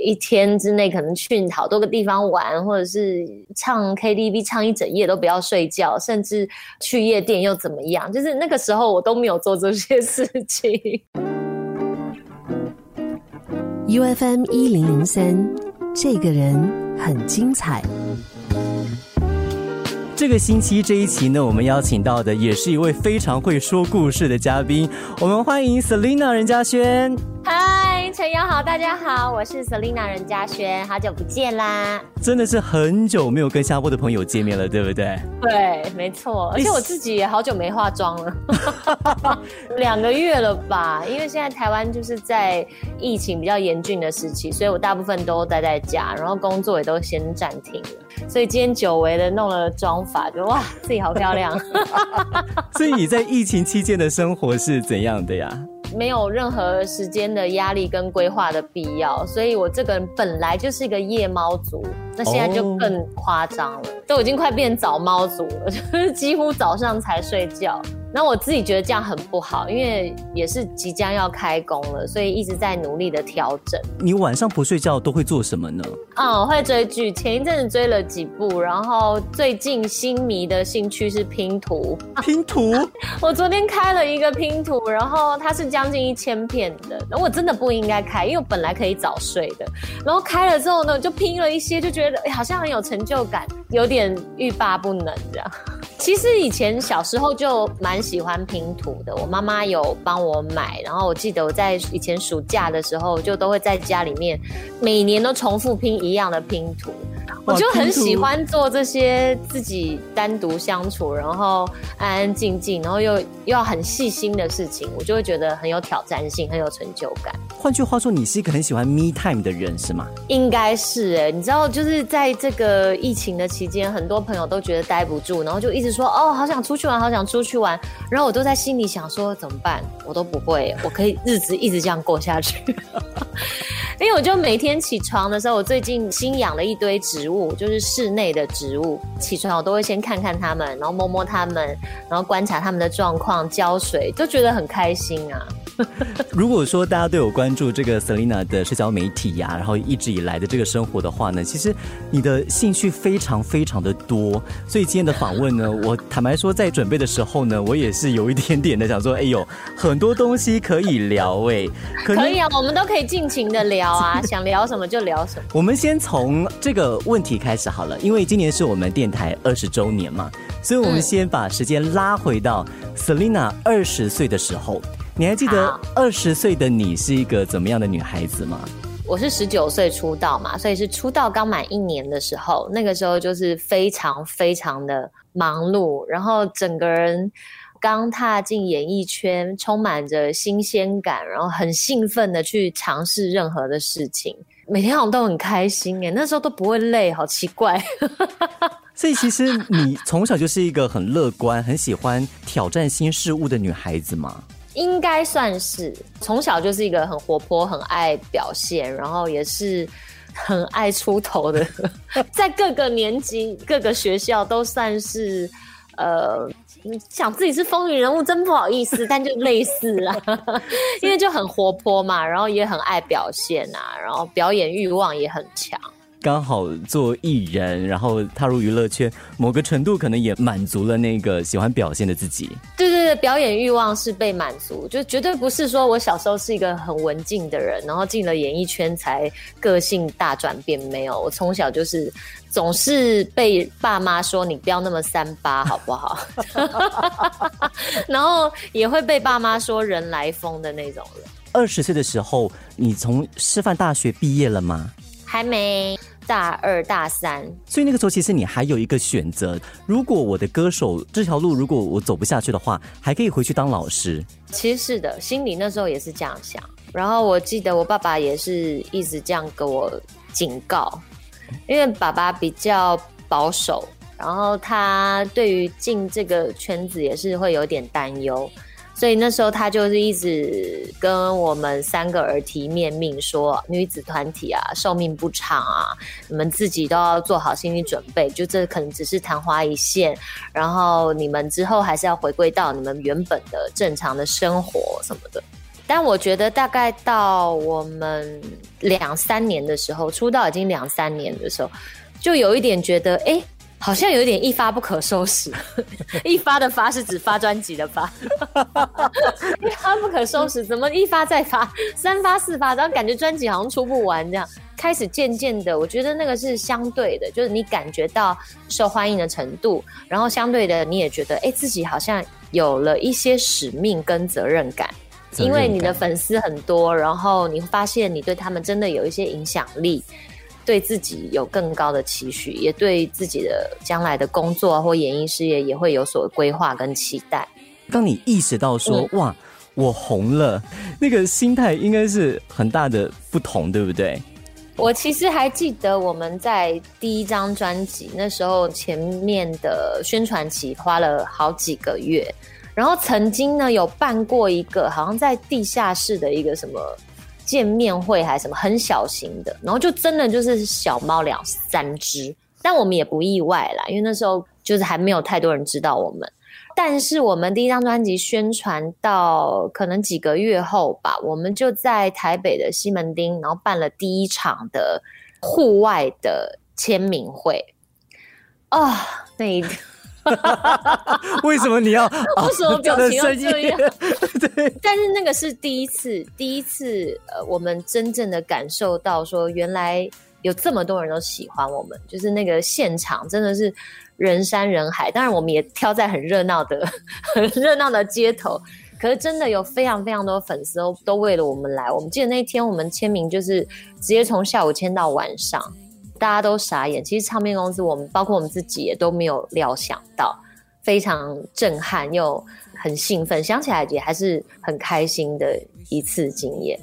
一天之内可能去好多个地方玩，或者是唱 KTV 唱一整夜都不要睡觉，甚至去夜店又怎么样？就是那个时候我都没有做这些事情。UFM 一零零三，这个人很精彩。这个星期这一期呢，我们邀请到的也是一位非常会说故事的嘉宾，我们欢迎 Selina 任嘉轩。嗨，陈友好，大家好，我是 Selina 任嘉轩，好久不见啦！真的是很久没有跟下播的朋友见面了，对不对？对，没错，而且我自己也好久没化妆了，两个月了吧？因为现在台湾就是在疫情比较严峻的时期，所以我大部分都待在家，然后工作也都先暂停了。所以今天久违的弄了妆发，就哇，自己好漂亮。所以你在疫情期间的生活是怎样的呀？没有任何时间的压力跟规划的必要，所以我这个人本来就是一个夜猫族，那现在就更夸张了，都已经快变早猫族了，就是几乎早上才睡觉。那我自己觉得这样很不好，因为也是即将要开工了，所以一直在努力的调整。你晚上不睡觉都会做什么呢？嗯，会追剧，前一阵子追了几部，然后最近新迷的兴趣是拼图。拼图？我昨天开了一个拼图，然后它是将近一千片的，我真的不应该开，因为我本来可以早睡的。然后开了之后呢，就拼了一些，就觉得哎，好像很有成就感，有点欲罢不能这样。其实以前小时候就蛮喜欢拼图的，我妈妈有帮我买，然后我记得我在以前暑假的时候就都会在家里面每年都重复拼一样的拼图。我就很喜欢做这些自己单独相处，然后安安静静，然后又又要很细心的事情，我就会觉得很有挑战性，很有成就感。换句话说，你是一个很喜欢 me time 的人，是吗？应该是哎，你知道，就是在这个疫情的期间，很多朋友都觉得待不住，然后就一直说哦，好想出去玩，好想出去玩。然后我都在心里想说，怎么办？我都不会，我可以日子一直这样过下去。因为我就每天起床的时候，我最近新养了一堆植物，就是室内的植物。起床我都会先看看它们，然后摸摸它们，然后观察它们的状况，浇水，就觉得很开心啊。如果说大家都有关注这个 Selina 的社交媒体呀，然后一直以来的这个生活的话呢，其实你的兴趣非常非常的多。所以今天的访问呢，我坦白说，在准备的时候呢，我也是有一点点的想说，哎呦，很多东西可以聊哎。可以啊，我们都可以尽情的聊啊，想聊什么就聊什么。我们先从这个问题开始好了，因为今年是我们电台二十周年嘛，所以我们先把时间拉回到 Selina 二十岁的时候。你还记得二十岁的你是一个怎么样的女孩子吗？我是十九岁出道嘛，所以是出道刚满一年的时候，那个时候就是非常非常的忙碌，然后整个人刚踏进演艺圈，充满着新鲜感，然后很兴奋的去尝试任何的事情，每天好像都很开心哎，那时候都不会累，好奇怪。所以其实你从小就是一个很乐观、很喜欢挑战新事物的女孩子吗？应该算是从小就是一个很活泼、很爱表现，然后也是很爱出头的，在各个年级、各个学校都算是呃，想自己是风云人物，真不好意思，但就类似啦，因为就很活泼嘛，然后也很爱表现啊，然后表演欲望也很强。刚好做艺人，然后踏入娱乐圈，某个程度可能也满足了那个喜欢表现的自己。对对对，表演欲望是被满足，就绝对不是说我小时候是一个很文静的人，然后进了演艺圈才个性大转变。没有，我从小就是总是被爸妈说你不要那么三八，好不好？然后也会被爸妈说人来疯的那种人。二十岁的时候，你从师范大学毕业了吗？还没。大二、大三，所以那个时候其实你还有一个选择。如果我的歌手这条路如果我走不下去的话，还可以回去当老师。其实是的，心里那时候也是这样想。然后我记得我爸爸也是一直这样给我警告，因为爸爸比较保守，然后他对于进这个圈子也是会有点担忧。所以那时候他就是一直跟我们三个耳提面命说，女子团体啊，寿命不长啊，你们自己都要做好心理准备，就这可能只是昙花一现，然后你们之后还是要回归到你们原本的正常的生活什么的。但我觉得大概到我们两三年的时候，出道已经两三年的时候，就有一点觉得，哎，好像有一点一发不可收拾。一发的发是指发专辑的发，一发不可收拾，怎么一发再发，三发四发，然后感觉专辑好像出不完这样。开始渐渐的，我觉得那个是相对的，就是你感觉到受欢迎的程度，然后相对的你也觉得，哎，自己好像有了一些使命跟责任感。因为你的粉丝很多，然后你会发现你对他们真的有一些影响力，对自己有更高的期许，也对自己的将来的工作或演艺事业也会有所规划跟期待。当你意识到说哇，我红了，那个心态应该是很大的不同，对不对？我其实还记得我们在第一张专辑那时候前面的宣传期花了好几个月。然后曾经呢有办过一个好像在地下室的一个什么见面会还是什么很小型的，然后就真的就是小猫两三只，但我们也不意外啦，因为那时候就是还没有太多人知道我们。但是我们第一张专辑宣传到可能几个月后吧，我们就在台北的西门町，然后办了第一场的户外的签名会啊，那一。为什么你要？为什么表情要这样？对，但是那个是第一次，第一次，呃，我们真正的感受到说，原来有这么多人都喜欢我们，就是那个现场真的是人山人海。当然，我们也挑在很热闹的、很热闹的街头，可是真的有非常非常多粉丝都都为了我们来。我们记得那天我们签名就是直接从下午签到晚上。大家都傻眼，其实唱片公司，我们包括我们自己也都没有料想到，非常震撼又很兴奋，想起来也还是很开心的一次经验。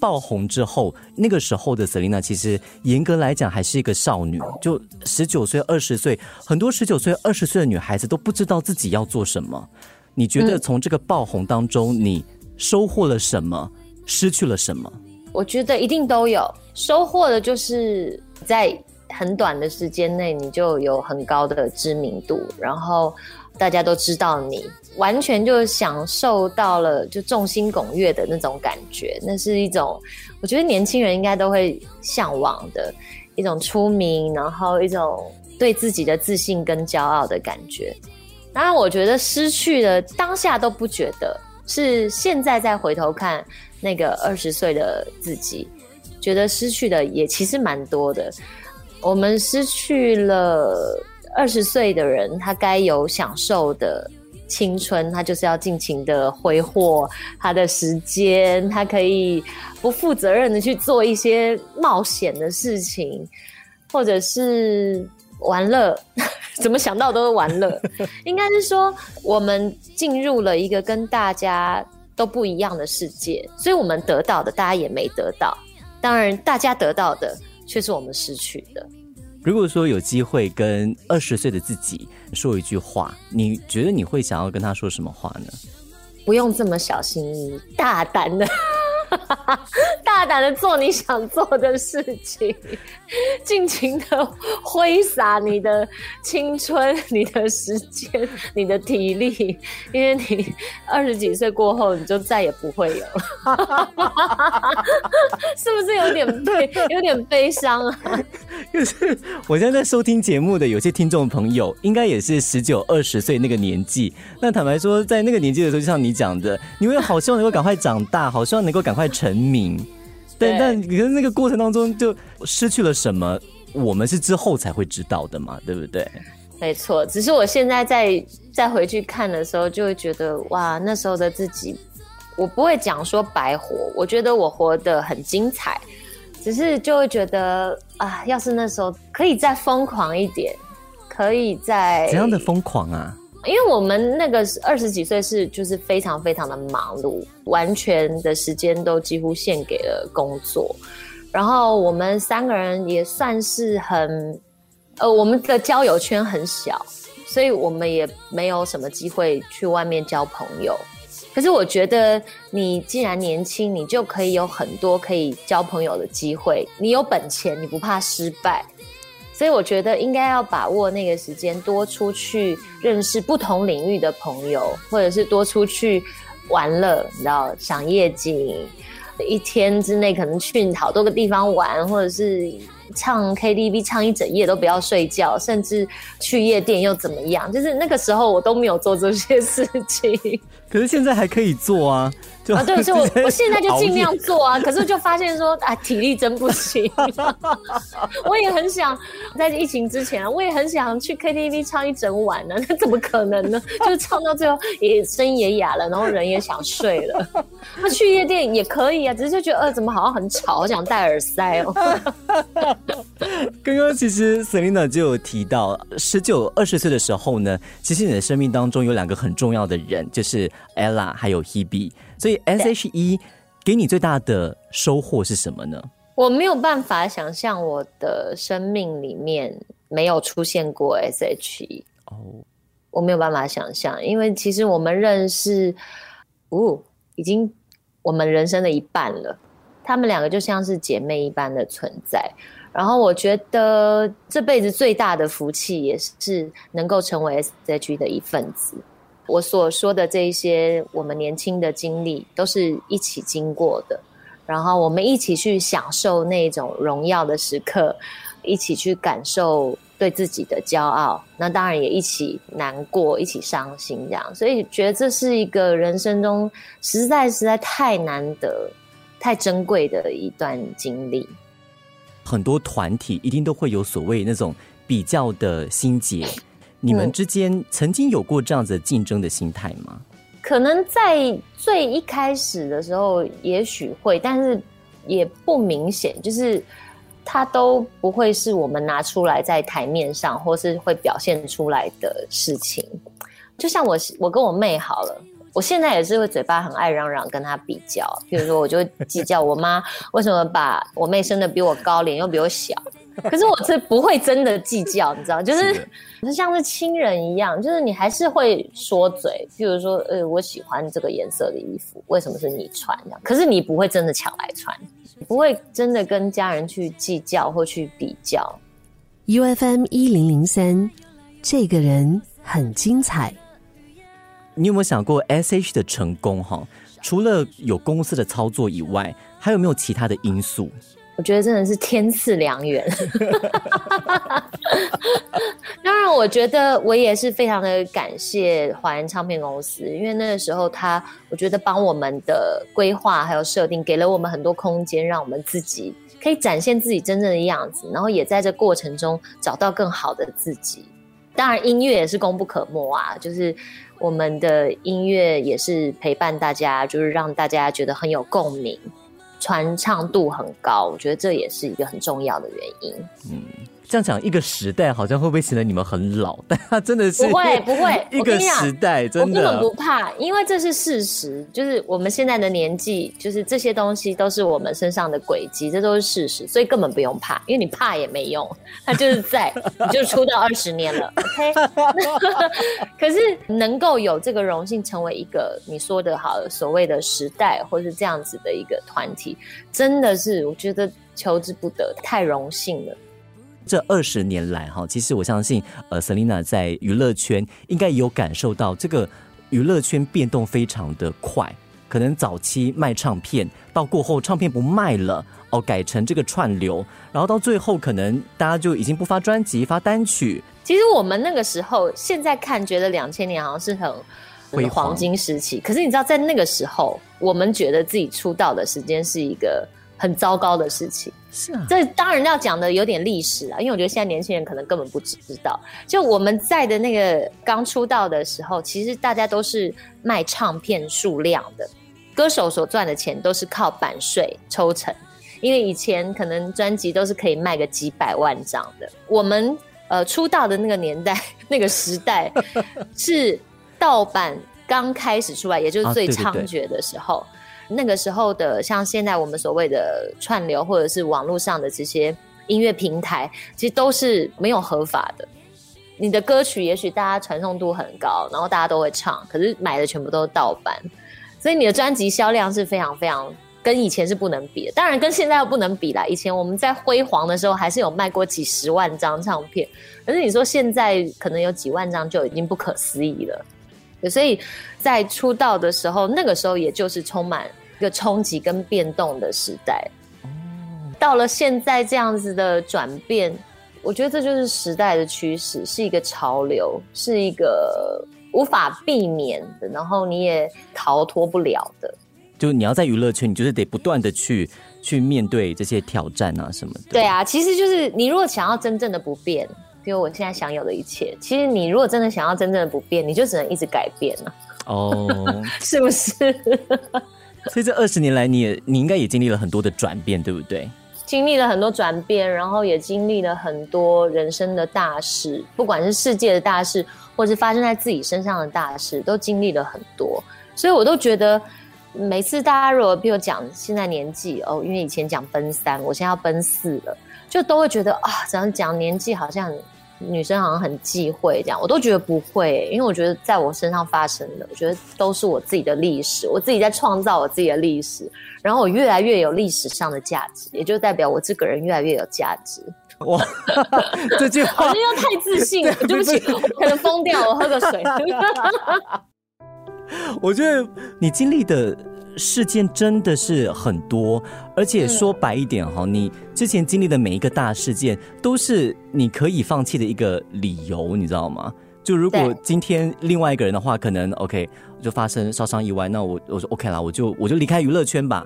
爆红之后，那个时候的 Selina 其实严格来讲还是一个少女，就十九岁、二十岁，很多十九岁、二十岁的女孩子都不知道自己要做什么。你觉得从这个爆红当中，你收获了什么，失去了什么？我觉得一定都有收获的，就是在很短的时间内，你就有很高的知名度，然后大家都知道你，完全就享受到了就众星拱月的那种感觉。那是一种我觉得年轻人应该都会向往的一种出名，然后一种对自己的自信跟骄傲的感觉。当然，我觉得失去了当下都不觉得，是现在再回头看。那个二十岁的自己，觉得失去的也其实蛮多的。我们失去了二十岁的人，他该有享受的青春，他就是要尽情的挥霍他的时间，他可以不负责任的去做一些冒险的事情，或者是玩乐。怎么想到都是玩乐，应该是说我们进入了一个跟大家。都不一样的世界，所以我们得到的，大家也没得到。当然，大家得到的却是我们失去的。如果说有机会跟二十岁的自己说一句话，你觉得你会想要跟他说什么话呢？不用这么小心翼翼，大胆的。大胆的做你想做的事情，尽情的挥洒你的青春、你的时间、你的体力，因为你二十几岁过后，你就再也不会有了。是不是有点悲，有点悲伤啊？就是我现在在收听节目的有些听众朋友，应该也是十九、二十岁那个年纪。那坦白说，在那个年纪的时候，就像你讲的，你会好希望能够赶快长大，好希望能够赶快成名。但但可是那个过程当中就失去了什么？我们是之后才会知道的嘛，对不对？没错，只是我现在再再回去看的时候，就会觉得哇，那时候的自己，我不会讲说白活，我觉得我活得很精彩，只是就会觉得啊，要是那时候可以再疯狂一点，可以再怎样的疯狂啊？因为我们那个二十几岁是就是非常非常的忙碌，完全的时间都几乎献给了工作。然后我们三个人也算是很，呃，我们的交友圈很小，所以我们也没有什么机会去外面交朋友。可是我觉得，你既然年轻，你就可以有很多可以交朋友的机会。你有本钱，你不怕失败。所以我觉得应该要把握那个时间，多出去认识不同领域的朋友，或者是多出去玩乐，你知道，赏夜景，一天之内可能去好多个地方玩，或者是唱 KTV 唱一整夜都不要睡觉，甚至去夜店又怎么样？就是那个时候我都没有做这些事情。可是现在还可以做啊。啊，对，所以我我现在就尽量做啊，可是就发现说，啊，体力真不行。我也很想在疫情之前，我也很想去 KTV 唱一整晚呢，那怎么可能呢？就是唱到最后也声音也哑了，然后人也想睡了。那去夜店也可以啊，只是就觉得呃，怎么好像很吵，我想戴耳塞哦。刚刚其实 Selina 就有提到，十九二十岁的时候呢，其实你的生命当中有两个很重要的人，就是 Ella 还有 Hebe。所以 S H E 给你最大的收获是什么呢？我没有办法想象我的生命里面没有出现过 S H E 哦，我没有办法想象，因为其实我们认识，哦，已经我们人生的一半了。他们两个就像是姐妹一般的存在。然后我觉得这辈子最大的福气也是能够成为 S H E 的一份子。我所说的这一些，我们年轻的经历都是一起经过的，然后我们一起去享受那种荣耀的时刻，一起去感受对自己的骄傲，那当然也一起难过，一起伤心，这样，所以觉得这是一个人生中实在实在太难得、太珍贵的一段经历。很多团体一定都会有所谓那种比较的心结。你们之间曾经有过这样子竞争的心态吗？可能在最一开始的时候，也许会，但是也不明显，就是它都不会是我们拿出来在台面上，或是会表现出来的事情。就像我，我跟我妹好了，我现在也是会嘴巴很爱嚷嚷跟他比较，比如说我就计较我妈 为什么把我妹生的比我高，脸又比我小。可是我是不会真的计较，你知道，就是就像是亲人一样，就是你还是会说嘴，譬如说，呃，我喜欢这个颜色的衣服，为什么是你穿这样？可是你不会真的抢来穿，不会真的跟家人去计较或去比较。U F M 一零零三，这个人很精彩。你有没有想过 S H 的成功？哈，除了有公司的操作以外，还有没有其他的因素？我觉得真的是天赐良缘。当然，我觉得我也是非常的感谢华人唱片公司，因为那个时候他，我觉得帮我们的规划还有设定，给了我们很多空间，让我们自己可以展现自己真正的样子，然后也在这过程中找到更好的自己。当然，音乐也是功不可没啊，就是我们的音乐也是陪伴大家，就是让大家觉得很有共鸣。传唱度很高，我觉得这也是一个很重要的原因。嗯。这样讲，一个时代好像会不会显得你们很老？但他真的是不会 不会，一个时代真的，我根本不怕，因为这是事实。就是我们现在的年纪，就是这些东西都是我们身上的轨迹，这都是事实，所以根本不用怕，因为你怕也没用，他就是在，你就出道二十年了，OK。可是能够有这个荣幸，成为一个你说的好所谓的时代，或是这样子的一个团体，真的是我觉得求之不得，太荣幸了。这二十年来，哈，其实我相信，呃，Selina 在娱乐圈应该有感受到，这个娱乐圈变动非常的快。可能早期卖唱片，到过后唱片不卖了，哦，改成这个串流，然后到最后，可能大家就已经不发专辑，发单曲。其实我们那个时候，现在看觉得两千年好像是很黄金时期，可是你知道，在那个时候，我们觉得自己出道的时间是一个。很糟糕的事情，是啊，这当然要讲的有点历史啊，因为我觉得现在年轻人可能根本不知道，就我们在的那个刚出道的时候，其实大家都是卖唱片数量的，歌手所赚的钱都是靠版税抽成，因为以前可能专辑都是可以卖个几百万张的，我们呃出道的那个年代 那个时代 是盗版刚开始出来，也就是最猖獗的时候。那个时候的，像现在我们所谓的串流或者是网络上的这些音乐平台，其实都是没有合法的。你的歌曲也许大家传送度很高，然后大家都会唱，可是买的全部都是盗版，所以你的专辑销量是非常非常跟以前是不能比的。当然跟现在又不能比啦。以前我们在辉煌的时候，还是有卖过几十万张唱片，可是你说现在可能有几万张就已经不可思议了。所以在出道的时候，那个时候也就是充满一个冲击跟变动的时代。到了现在这样子的转变，我觉得这就是时代的趋势，是一个潮流，是一个无法避免的，然后你也逃脱不了的。就你要在娱乐圈，你就是得不断的去去面对这些挑战啊什么的。对啊，其实就是你如果想要真正的不变，比如我现在享有的一切，其实你如果真的想要真正的不变，你就只能一直改变了。哦，是不是？所以这二十年来，你也你应该也经历了很多的转变，对不对？经历了很多转变，然后也经历了很多人生的大事，不管是世界的大事，或是发生在自己身上的大事，都经历了很多。所以我都觉得。每次大家如果比如讲现在年纪哦，因为以前讲奔三，我现在要奔四了，就都会觉得啊，怎样讲年纪好像女生好像很忌讳这样，我都觉得不会，因为我觉得在我身上发生的，我觉得都是我自己的历史，我自己在创造我自己的历史，然后我越来越有历史上的价值，也就代表我这个人越来越有价值。哇，这句话好像又太自信了，对不起，可能疯掉我，喝个水。我觉得你经历的事件真的是很多，而且说白一点哈，你之前经历的每一个大事件都是你可以放弃的一个理由，你知道吗？就如果今天另外一个人的话，可能 OK 就发生烧伤意外，那我我说 OK 啦，我就我就离开娱乐圈吧。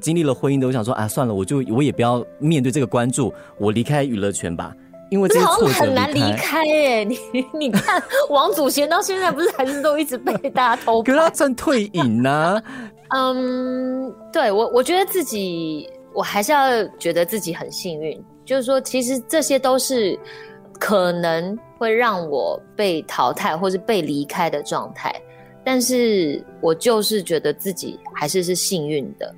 经历了婚姻的，我想说啊，算了，我就我也不要面对这个关注，我离开娱乐圈吧。因为这好像很难离开耶，你 你看王祖贤到现在不是还是都一直被大家偷，可是他算退隐呢。嗯，对我我觉得自己我还是要觉得自己很幸运，就是说其实这些都是可能会让我被淘汰或是被离开的状态，但是我就是觉得自己还是是幸运的，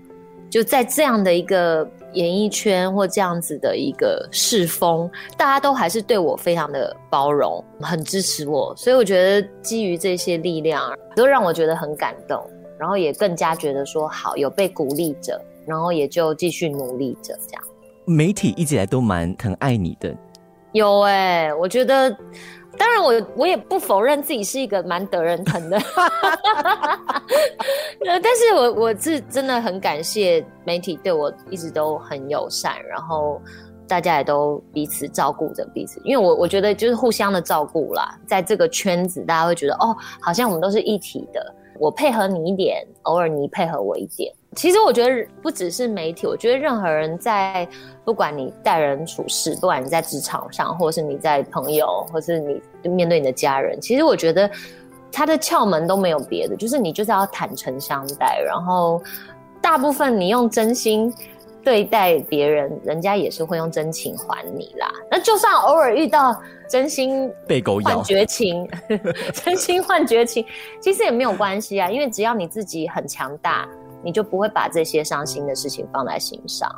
就在这样的一个。演艺圈或这样子的一个世风，大家都还是对我非常的包容，很支持我，所以我觉得基于这些力量，都让我觉得很感动，然后也更加觉得说好有被鼓励着，然后也就继续努力着这样。媒体一直以来都蛮疼爱你的，有哎，我觉得。当然，我我也不否认自己是一个蛮得人疼的，呃，但是我我是真的很感谢媒体对我一直都很友善，然后大家也都彼此照顾着彼此，因为我我觉得就是互相的照顾啦，在这个圈子，大家会觉得哦，好像我们都是一体的，我配合你一点，偶尔你配合我一点。其实我觉得不只是媒体，我觉得任何人在不管你待人处事，不管你在职场上，或是你在朋友，或是你面对你的家人，其实我觉得他的窍门都没有别的，就是你就是要坦诚相待，然后大部分你用真心对待别人，人家也是会用真情还你啦。那就算偶尔遇到真心被狗咬绝情，真心换绝情，其实也没有关系啊，因为只要你自己很强大。你就不会把这些伤心的事情放在心上。